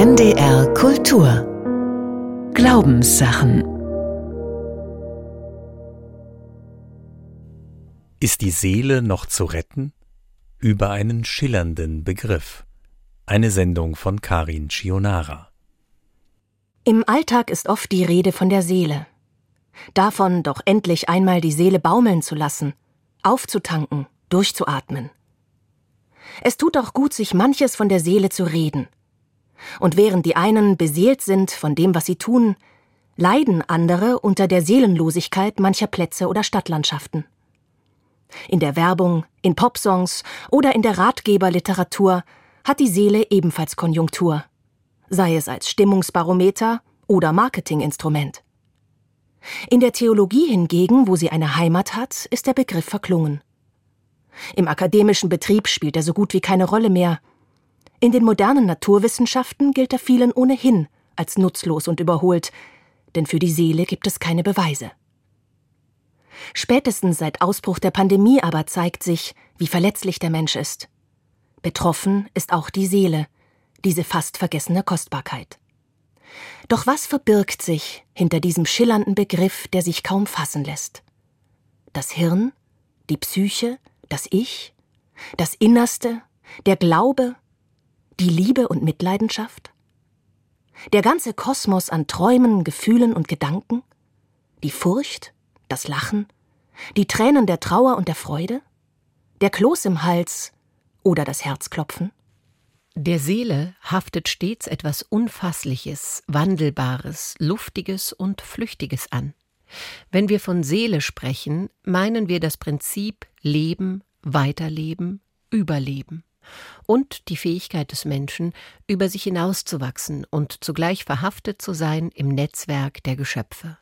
NDR Kultur Glaubenssachen Ist die Seele noch zu retten? Über einen schillernden Begriff. Eine Sendung von Karin Chionara. Im Alltag ist oft die Rede von der Seele. Davon doch endlich einmal die Seele baumeln zu lassen, aufzutanken, durchzuatmen. Es tut auch gut, sich manches von der Seele zu reden. Und während die einen beseelt sind von dem, was sie tun, leiden andere unter der Seelenlosigkeit mancher Plätze oder Stadtlandschaften. In der Werbung, in Popsongs oder in der Ratgeberliteratur hat die Seele ebenfalls Konjunktur, sei es als Stimmungsbarometer oder Marketinginstrument. In der Theologie hingegen, wo sie eine Heimat hat, ist der Begriff verklungen. Im akademischen Betrieb spielt er so gut wie keine Rolle mehr. In den modernen Naturwissenschaften gilt er vielen ohnehin als nutzlos und überholt, denn für die Seele gibt es keine Beweise. Spätestens seit Ausbruch der Pandemie aber zeigt sich, wie verletzlich der Mensch ist. Betroffen ist auch die Seele, diese fast vergessene Kostbarkeit. Doch was verbirgt sich hinter diesem schillernden Begriff, der sich kaum fassen lässt? Das Hirn, die Psyche, das Ich, das Innerste, der Glaube, die Liebe und Mitleidenschaft? Der ganze Kosmos an Träumen, Gefühlen und Gedanken? Die Furcht, das Lachen, die Tränen der Trauer und der Freude, der Kloß im Hals oder das Herzklopfen? Der Seele haftet stets etwas Unfassliches, Wandelbares, Luftiges und Flüchtiges an. Wenn wir von Seele sprechen, meinen wir das Prinzip Leben, Weiterleben, Überleben und die Fähigkeit des Menschen, über sich hinauszuwachsen und zugleich verhaftet zu sein im Netzwerk der Geschöpfe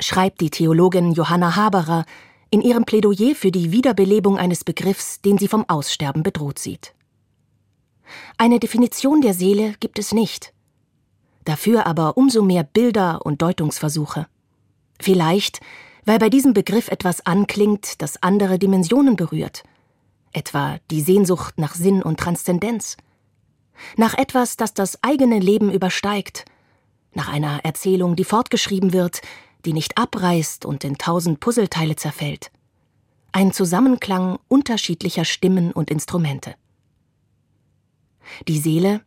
schreibt die Theologin Johanna Haberer in ihrem Plädoyer für die Wiederbelebung eines Begriffs, den sie vom Aussterben bedroht sieht. Eine Definition der Seele gibt es nicht. Dafür aber umso mehr Bilder und Deutungsversuche. Vielleicht, weil bei diesem Begriff etwas anklingt, das andere Dimensionen berührt, etwa die Sehnsucht nach Sinn und Transzendenz, nach etwas, das das eigene Leben übersteigt, nach einer Erzählung, die fortgeschrieben wird, die nicht abreißt und in tausend Puzzleteile zerfällt. Ein Zusammenklang unterschiedlicher Stimmen und Instrumente. Die Seele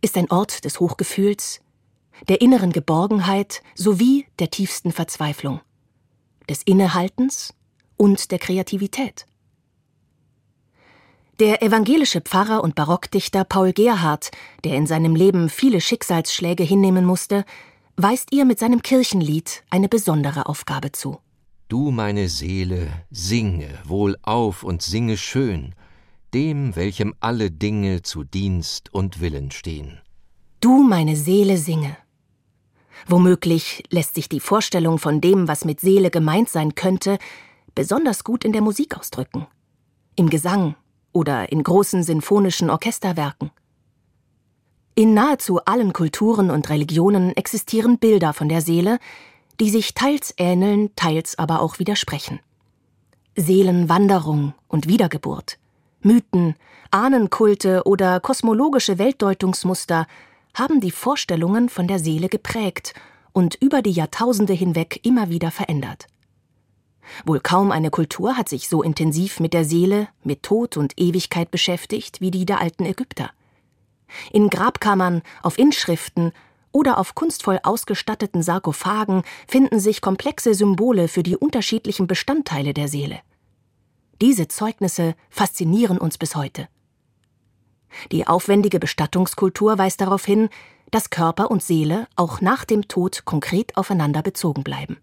ist ein Ort des Hochgefühls, der inneren Geborgenheit sowie der tiefsten Verzweiflung, des Innehaltens und der Kreativität. Der evangelische Pfarrer und Barockdichter Paul Gerhardt, der in seinem Leben viele Schicksalsschläge hinnehmen musste, weist ihr mit seinem Kirchenlied eine besondere Aufgabe zu. Du, meine Seele, singe wohlauf und singe schön, dem, welchem alle Dinge zu Dienst und Willen stehen. Du, meine Seele, singe. Womöglich lässt sich die Vorstellung von dem, was mit Seele gemeint sein könnte, besonders gut in der Musik ausdrücken. Im Gesang oder in großen sinfonischen Orchesterwerken. In nahezu allen Kulturen und Religionen existieren Bilder von der Seele, die sich teils ähneln, teils aber auch widersprechen. Seelenwanderung und Wiedergeburt, Mythen, Ahnenkulte oder kosmologische Weltdeutungsmuster haben die Vorstellungen von der Seele geprägt und über die Jahrtausende hinweg immer wieder verändert. Wohl kaum eine Kultur hat sich so intensiv mit der Seele, mit Tod und Ewigkeit beschäftigt wie die der alten Ägypter. In Grabkammern, auf Inschriften oder auf kunstvoll ausgestatteten Sarkophagen finden sich komplexe Symbole für die unterschiedlichen Bestandteile der Seele. Diese Zeugnisse faszinieren uns bis heute. Die aufwendige Bestattungskultur weist darauf hin, dass Körper und Seele auch nach dem Tod konkret aufeinander bezogen bleiben.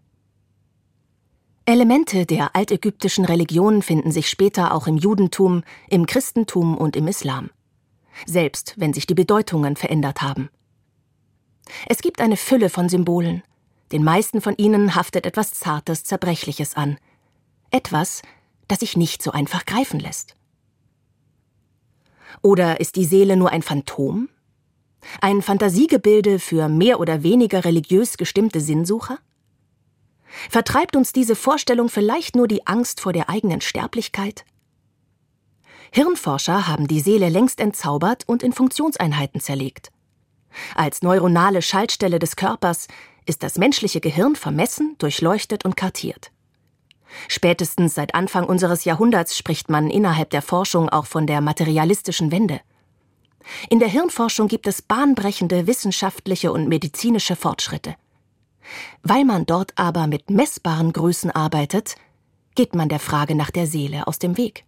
Elemente der altägyptischen Religion finden sich später auch im Judentum, im Christentum und im Islam selbst wenn sich die Bedeutungen verändert haben. Es gibt eine Fülle von Symbolen. Den meisten von ihnen haftet etwas Zartes, Zerbrechliches an. Etwas, das sich nicht so einfach greifen lässt. Oder ist die Seele nur ein Phantom? Ein Fantasiegebilde für mehr oder weniger religiös gestimmte Sinnsucher? Vertreibt uns diese Vorstellung vielleicht nur die Angst vor der eigenen Sterblichkeit? Hirnforscher haben die Seele längst entzaubert und in Funktionseinheiten zerlegt. Als neuronale Schaltstelle des Körpers ist das menschliche Gehirn vermessen, durchleuchtet und kartiert. Spätestens seit Anfang unseres Jahrhunderts spricht man innerhalb der Forschung auch von der materialistischen Wende. In der Hirnforschung gibt es bahnbrechende wissenschaftliche und medizinische Fortschritte. Weil man dort aber mit messbaren Größen arbeitet, geht man der Frage nach der Seele aus dem Weg.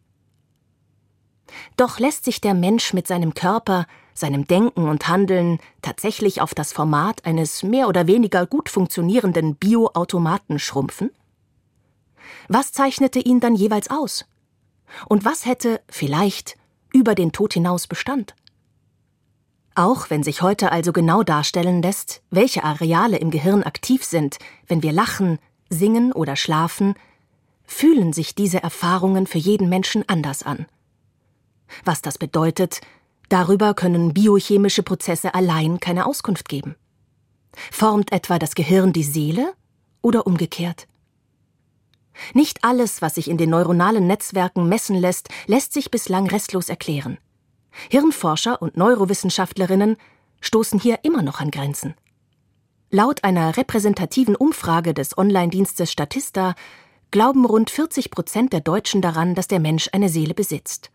Doch lässt sich der Mensch mit seinem Körper, seinem Denken und Handeln tatsächlich auf das Format eines mehr oder weniger gut funktionierenden Bioautomaten schrumpfen? Was zeichnete ihn dann jeweils aus? Und was hätte vielleicht über den Tod hinaus Bestand? Auch wenn sich heute also genau darstellen lässt, welche Areale im Gehirn aktiv sind, wenn wir lachen, singen oder schlafen, fühlen sich diese Erfahrungen für jeden Menschen anders an. Was das bedeutet, darüber können biochemische Prozesse allein keine Auskunft geben. Formt etwa das Gehirn die Seele oder umgekehrt? Nicht alles, was sich in den neuronalen Netzwerken messen lässt, lässt sich bislang restlos erklären. Hirnforscher und Neurowissenschaftlerinnen stoßen hier immer noch an Grenzen. Laut einer repräsentativen Umfrage des Online-Dienstes Statista glauben rund 40 Prozent der Deutschen daran, dass der Mensch eine Seele besitzt.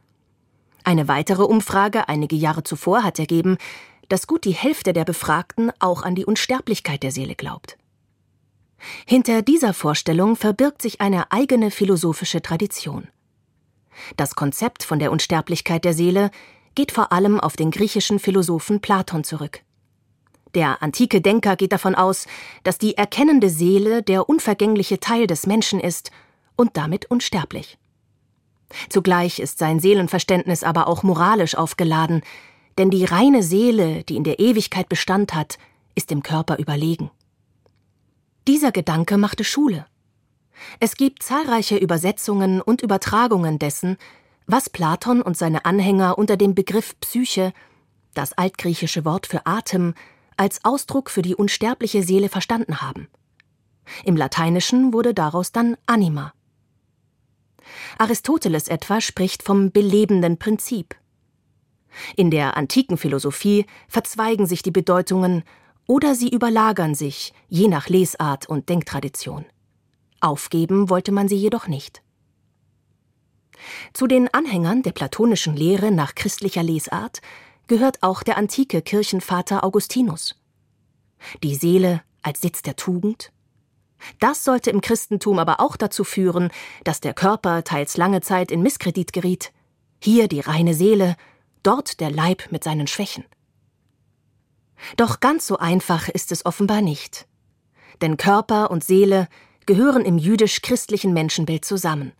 Eine weitere Umfrage einige Jahre zuvor hat ergeben, dass gut die Hälfte der Befragten auch an die Unsterblichkeit der Seele glaubt. Hinter dieser Vorstellung verbirgt sich eine eigene philosophische Tradition. Das Konzept von der Unsterblichkeit der Seele geht vor allem auf den griechischen Philosophen Platon zurück. Der antike Denker geht davon aus, dass die erkennende Seele der unvergängliche Teil des Menschen ist und damit unsterblich. Zugleich ist sein Seelenverständnis aber auch moralisch aufgeladen, denn die reine Seele, die in der Ewigkeit Bestand hat, ist dem Körper überlegen. Dieser Gedanke machte Schule. Es gibt zahlreiche Übersetzungen und Übertragungen dessen, was Platon und seine Anhänger unter dem Begriff Psyche, das altgriechische Wort für Atem, als Ausdruck für die unsterbliche Seele verstanden haben. Im Lateinischen wurde daraus dann Anima. Aristoteles etwa spricht vom belebenden Prinzip. In der antiken Philosophie verzweigen sich die Bedeutungen oder sie überlagern sich, je nach Lesart und Denktradition. Aufgeben wollte man sie jedoch nicht. Zu den Anhängern der platonischen Lehre nach christlicher Lesart gehört auch der antike Kirchenvater Augustinus. Die Seele als Sitz der Tugend? Das sollte im Christentum aber auch dazu führen, dass der Körper teils lange Zeit in Misskredit geriet. Hier die reine Seele, dort der Leib mit seinen Schwächen. Doch ganz so einfach ist es offenbar nicht. Denn Körper und Seele gehören im jüdisch-christlichen Menschenbild zusammen.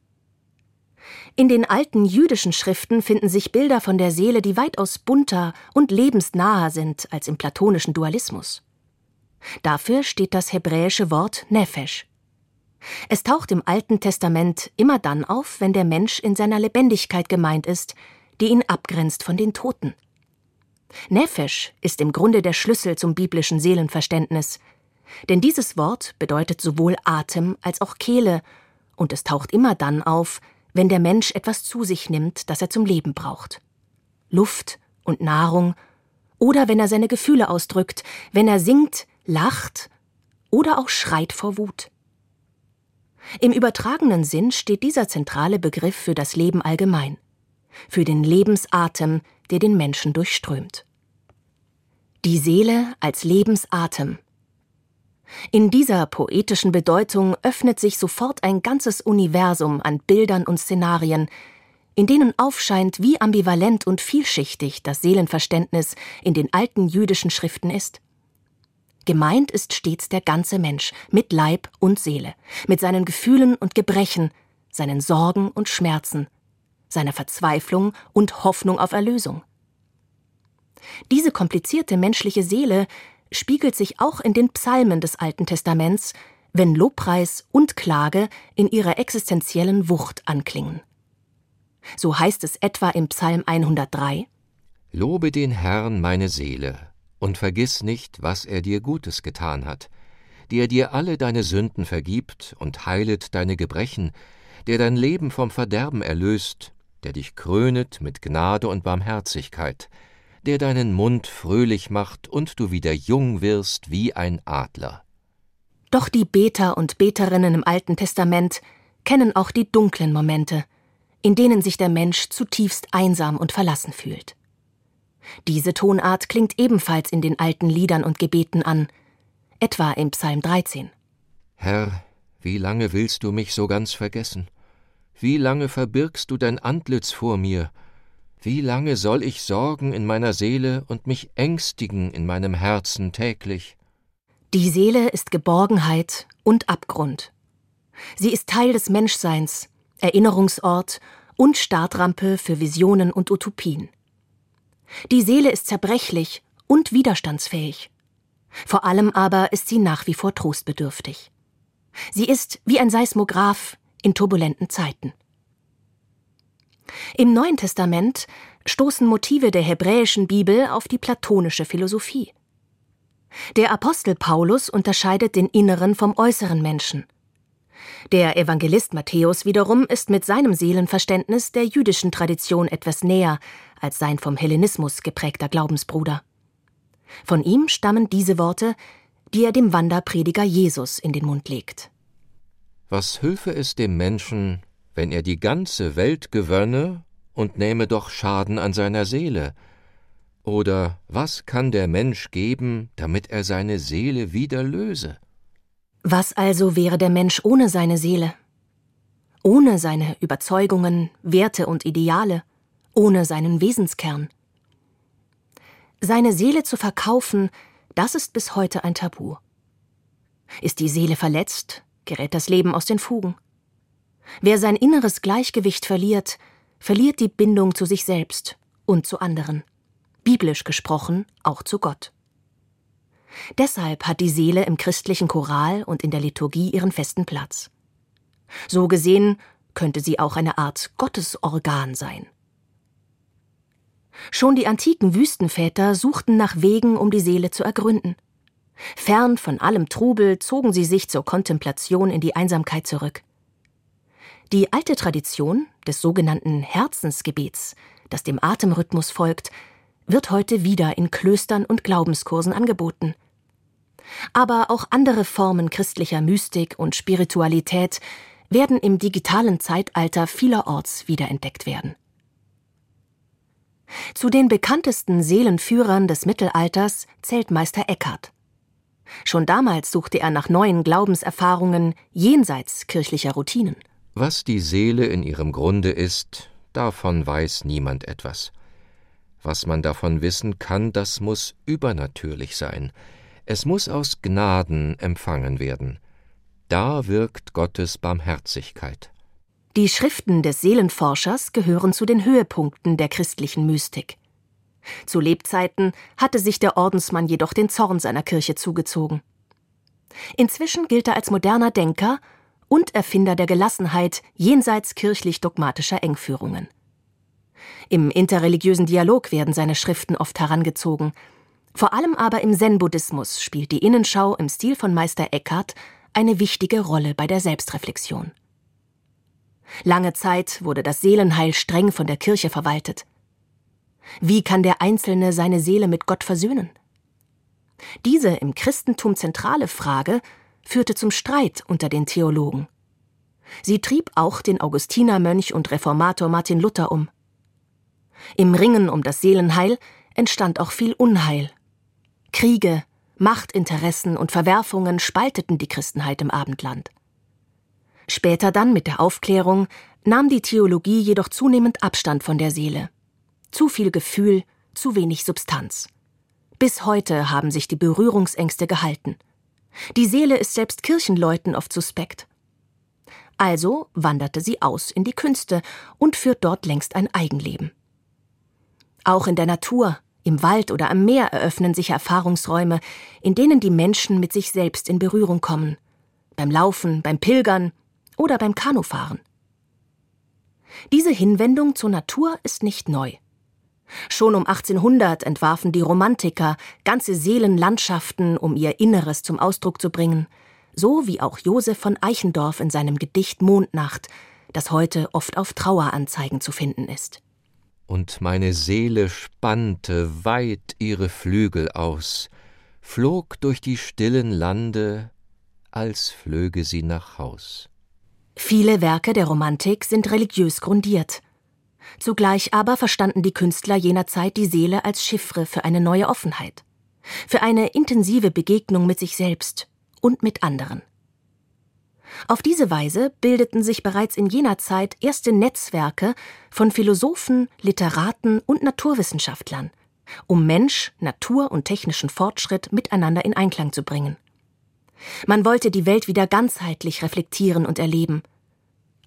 In den alten jüdischen Schriften finden sich Bilder von der Seele, die weitaus bunter und lebensnaher sind als im platonischen Dualismus. Dafür steht das hebräische Wort Nefesh. Es taucht im Alten Testament immer dann auf, wenn der Mensch in seiner Lebendigkeit gemeint ist, die ihn abgrenzt von den Toten. Nefesh ist im Grunde der Schlüssel zum biblischen Seelenverständnis, denn dieses Wort bedeutet sowohl Atem als auch Kehle, und es taucht immer dann auf, wenn der Mensch etwas zu sich nimmt, das er zum Leben braucht. Luft und Nahrung, oder wenn er seine Gefühle ausdrückt, wenn er singt, lacht oder auch schreit vor Wut. Im übertragenen Sinn steht dieser zentrale Begriff für das Leben allgemein, für den Lebensatem, der den Menschen durchströmt. Die Seele als Lebensatem, in dieser poetischen Bedeutung öffnet sich sofort ein ganzes Universum an Bildern und Szenarien, in denen aufscheint, wie ambivalent und vielschichtig das Seelenverständnis in den alten jüdischen Schriften ist. Gemeint ist stets der ganze Mensch mit Leib und Seele, mit seinen Gefühlen und Gebrechen, seinen Sorgen und Schmerzen, seiner Verzweiflung und Hoffnung auf Erlösung. Diese komplizierte menschliche Seele spiegelt sich auch in den Psalmen des Alten Testaments, wenn Lobpreis und Klage in ihrer existenziellen Wucht anklingen. So heißt es etwa im Psalm 103 Lobe den Herrn meine Seele und vergiss nicht, was er dir Gutes getan hat, der dir alle deine Sünden vergibt und heilet deine Gebrechen, der dein Leben vom Verderben erlöst, der dich krönet mit Gnade und Barmherzigkeit, der deinen Mund fröhlich macht und du wieder jung wirst wie ein Adler. Doch die Beter und Beterinnen im Alten Testament kennen auch die dunklen Momente, in denen sich der Mensch zutiefst einsam und verlassen fühlt. Diese Tonart klingt ebenfalls in den alten Liedern und Gebeten an, etwa im Psalm 13. Herr, wie lange willst du mich so ganz vergessen? Wie lange verbirgst du dein Antlitz vor mir? Wie lange soll ich sorgen in meiner Seele und mich ängstigen in meinem Herzen täglich? Die Seele ist Geborgenheit und Abgrund. Sie ist Teil des Menschseins, Erinnerungsort und Startrampe für Visionen und Utopien. Die Seele ist zerbrechlich und widerstandsfähig. Vor allem aber ist sie nach wie vor trostbedürftig. Sie ist wie ein Seismograph in turbulenten Zeiten. Im Neuen Testament stoßen Motive der hebräischen Bibel auf die platonische Philosophie. Der Apostel Paulus unterscheidet den inneren vom äußeren Menschen. Der Evangelist Matthäus wiederum ist mit seinem Seelenverständnis der jüdischen Tradition etwas näher als sein vom Hellenismus geprägter Glaubensbruder. Von ihm stammen diese Worte, die er dem Wanderprediger Jesus in den Mund legt. Was hülfe es dem Menschen, wenn er die ganze Welt gewönne und nähme doch Schaden an seiner Seele? Oder was kann der Mensch geben, damit er seine Seele wieder löse? Was also wäre der Mensch ohne seine Seele? Ohne seine Überzeugungen, Werte und Ideale, ohne seinen Wesenskern? Seine Seele zu verkaufen, das ist bis heute ein Tabu. Ist die Seele verletzt, gerät das Leben aus den Fugen. Wer sein inneres Gleichgewicht verliert, verliert die Bindung zu sich selbst und zu anderen, biblisch gesprochen auch zu Gott. Deshalb hat die Seele im christlichen Choral und in der Liturgie ihren festen Platz. So gesehen könnte sie auch eine Art Gottesorgan sein. Schon die antiken Wüstenväter suchten nach Wegen, um die Seele zu ergründen. Fern von allem Trubel zogen sie sich zur Kontemplation in die Einsamkeit zurück. Die alte Tradition des sogenannten Herzensgebets, das dem Atemrhythmus folgt, wird heute wieder in Klöstern und Glaubenskursen angeboten. Aber auch andere Formen christlicher Mystik und Spiritualität werden im digitalen Zeitalter vielerorts wiederentdeckt werden. Zu den bekanntesten Seelenführern des Mittelalters zählt Meister Eckhart. Schon damals suchte er nach neuen Glaubenserfahrungen jenseits kirchlicher Routinen. Was die Seele in ihrem Grunde ist, davon weiß niemand etwas. Was man davon wissen kann, das muss übernatürlich sein. Es muss aus Gnaden empfangen werden. Da wirkt Gottes Barmherzigkeit. Die Schriften des Seelenforschers gehören zu den Höhepunkten der christlichen Mystik. Zu Lebzeiten hatte sich der Ordensmann jedoch den Zorn seiner Kirche zugezogen. Inzwischen gilt er als moderner Denker und Erfinder der Gelassenheit jenseits kirchlich dogmatischer Engführungen. Im interreligiösen Dialog werden seine Schriften oft herangezogen. Vor allem aber im Zen-Buddhismus spielt die Innenschau im Stil von Meister Eckhart eine wichtige Rolle bei der Selbstreflexion. Lange Zeit wurde das Seelenheil streng von der Kirche verwaltet. Wie kann der Einzelne seine Seele mit Gott versöhnen? Diese im Christentum zentrale Frage führte zum Streit unter den Theologen. Sie trieb auch den Augustinermönch und Reformator Martin Luther um. Im Ringen um das Seelenheil entstand auch viel Unheil. Kriege, Machtinteressen und Verwerfungen spalteten die Christenheit im Abendland. Später dann mit der Aufklärung nahm die Theologie jedoch zunehmend Abstand von der Seele. Zu viel Gefühl, zu wenig Substanz. Bis heute haben sich die Berührungsängste gehalten. Die Seele ist selbst Kirchenleuten oft suspekt. Also wanderte sie aus in die Künste und führt dort längst ein Eigenleben. Auch in der Natur, im Wald oder am Meer eröffnen sich Erfahrungsräume, in denen die Menschen mit sich selbst in Berührung kommen. Beim Laufen, beim Pilgern oder beim Kanufahren. Diese Hinwendung zur Natur ist nicht neu. Schon um 1800 entwarfen die Romantiker ganze Seelenlandschaften, um ihr Inneres zum Ausdruck zu bringen, so wie auch Josef von Eichendorff in seinem Gedicht Mondnacht, das heute oft auf Traueranzeigen zu finden ist. und meine Seele spannte weit ihre Flügel aus, flog durch die stillen Lande, als flöge sie nach Haus. Viele Werke der Romantik sind religiös grundiert. Zugleich aber verstanden die Künstler jener Zeit die Seele als Chiffre für eine neue Offenheit, für eine intensive Begegnung mit sich selbst und mit anderen. Auf diese Weise bildeten sich bereits in jener Zeit erste Netzwerke von Philosophen, Literaten und Naturwissenschaftlern, um Mensch, Natur und technischen Fortschritt miteinander in Einklang zu bringen. Man wollte die Welt wieder ganzheitlich reflektieren und erleben.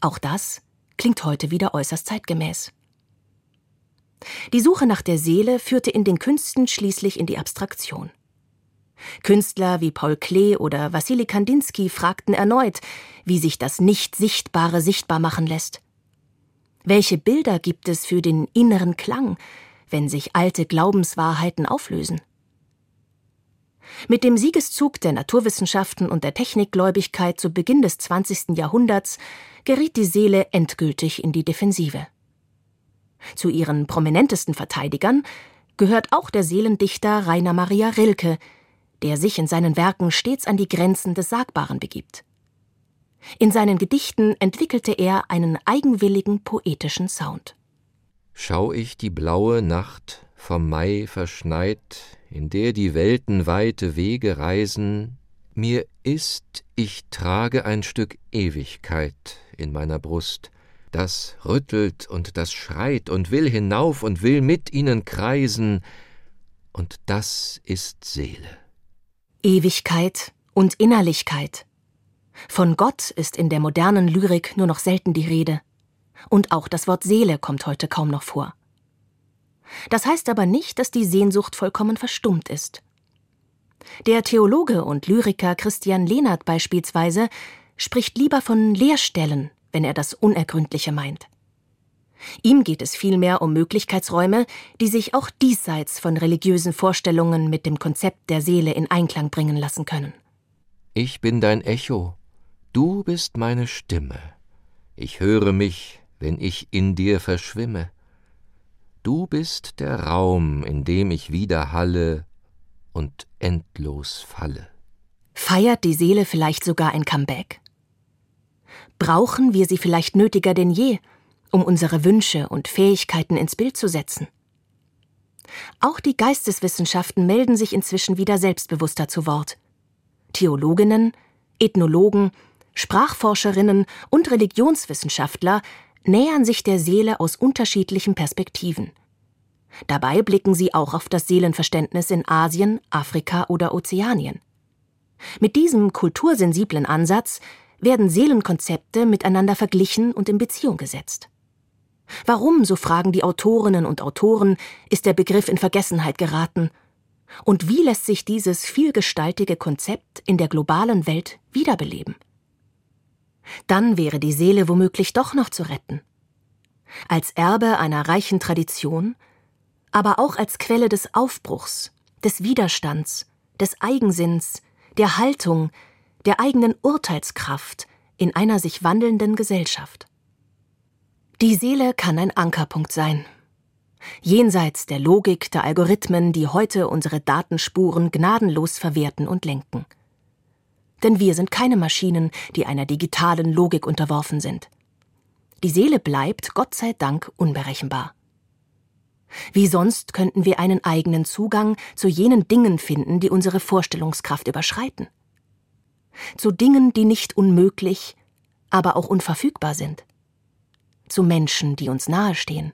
Auch das klingt heute wieder äußerst zeitgemäß. Die Suche nach der Seele führte in den Künsten schließlich in die Abstraktion. Künstler wie Paul Klee oder Wassili Kandinsky fragten erneut, wie sich das Nicht-Sichtbare sichtbar machen lässt. Welche Bilder gibt es für den inneren Klang, wenn sich alte Glaubenswahrheiten auflösen? Mit dem Siegeszug der Naturwissenschaften und der Technikgläubigkeit zu Beginn des 20. Jahrhunderts geriet die Seele endgültig in die Defensive. Zu ihren prominentesten Verteidigern gehört auch der Seelendichter Rainer Maria Rilke, der sich in seinen Werken stets an die Grenzen des Sagbaren begibt. In seinen Gedichten entwickelte er einen eigenwilligen poetischen Sound. Schau ich die blaue Nacht vom Mai verschneit, in der die Welten weite Wege reisen, mir ist, ich trage ein Stück Ewigkeit in meiner Brust, das rüttelt und das schreit und will hinauf und will mit ihnen kreisen, und das ist Seele. Ewigkeit und Innerlichkeit. Von Gott ist in der modernen Lyrik nur noch selten die Rede. Und auch das Wort Seele kommt heute kaum noch vor. Das heißt aber nicht, dass die Sehnsucht vollkommen verstummt ist. Der Theologe und Lyriker Christian Lehnert beispielsweise spricht lieber von Leerstellen, wenn er das Unergründliche meint. Ihm geht es vielmehr um Möglichkeitsräume, die sich auch diesseits von religiösen Vorstellungen mit dem Konzept der Seele in Einklang bringen lassen können. Ich bin dein Echo, du bist meine Stimme. Ich höre mich, wenn ich in dir verschwimme. Du bist der Raum, in dem ich widerhalle und endlos falle. Feiert die Seele vielleicht sogar ein Comeback? Brauchen wir sie vielleicht nötiger denn je, um unsere Wünsche und Fähigkeiten ins Bild zu setzen. Auch die Geisteswissenschaften melden sich inzwischen wieder selbstbewusster zu Wort. Theologinnen, Ethnologen, Sprachforscherinnen und Religionswissenschaftler nähern sich der Seele aus unterschiedlichen Perspektiven. Dabei blicken sie auch auf das Seelenverständnis in Asien, Afrika oder Ozeanien. Mit diesem kultursensiblen Ansatz werden Seelenkonzepte miteinander verglichen und in Beziehung gesetzt. Warum, so fragen die Autorinnen und Autoren, ist der Begriff in Vergessenheit geraten? Und wie lässt sich dieses vielgestaltige Konzept in der globalen Welt wiederbeleben? Dann wäre die Seele womöglich doch noch zu retten. Als Erbe einer reichen Tradition, aber auch als Quelle des Aufbruchs, des Widerstands, des Eigensinns, der Haltung, der eigenen Urteilskraft in einer sich wandelnden Gesellschaft. Die Seele kann ein Ankerpunkt sein. Jenseits der Logik der Algorithmen, die heute unsere Datenspuren gnadenlos verwerten und lenken. Denn wir sind keine Maschinen, die einer digitalen Logik unterworfen sind. Die Seele bleibt, Gott sei Dank, unberechenbar. Wie sonst könnten wir einen eigenen Zugang zu jenen Dingen finden, die unsere Vorstellungskraft überschreiten? Zu Dingen, die nicht unmöglich, aber auch unverfügbar sind zu Menschen, die uns nahestehen.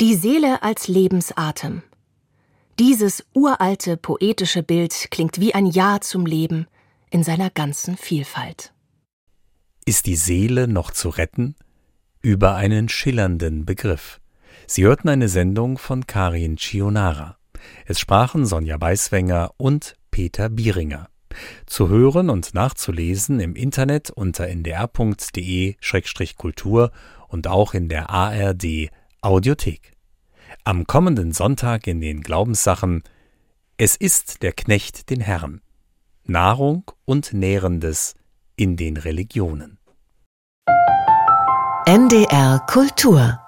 Die Seele als Lebensatem. Dieses uralte poetische Bild klingt wie ein Ja zum Leben in seiner ganzen Vielfalt. Ist die Seele noch zu retten? Über einen schillernden Begriff. Sie hörten eine Sendung von Karin Chionara. Es sprachen Sonja Beiswenger und Peter Bieringer. Zu hören und nachzulesen im Internet unter ndr.de-kultur und auch in der ARD Audiothek. Am kommenden Sonntag in den Glaubenssachen Es ist der Knecht den Herrn. Nahrung und Nährendes in den Religionen. NDR Kultur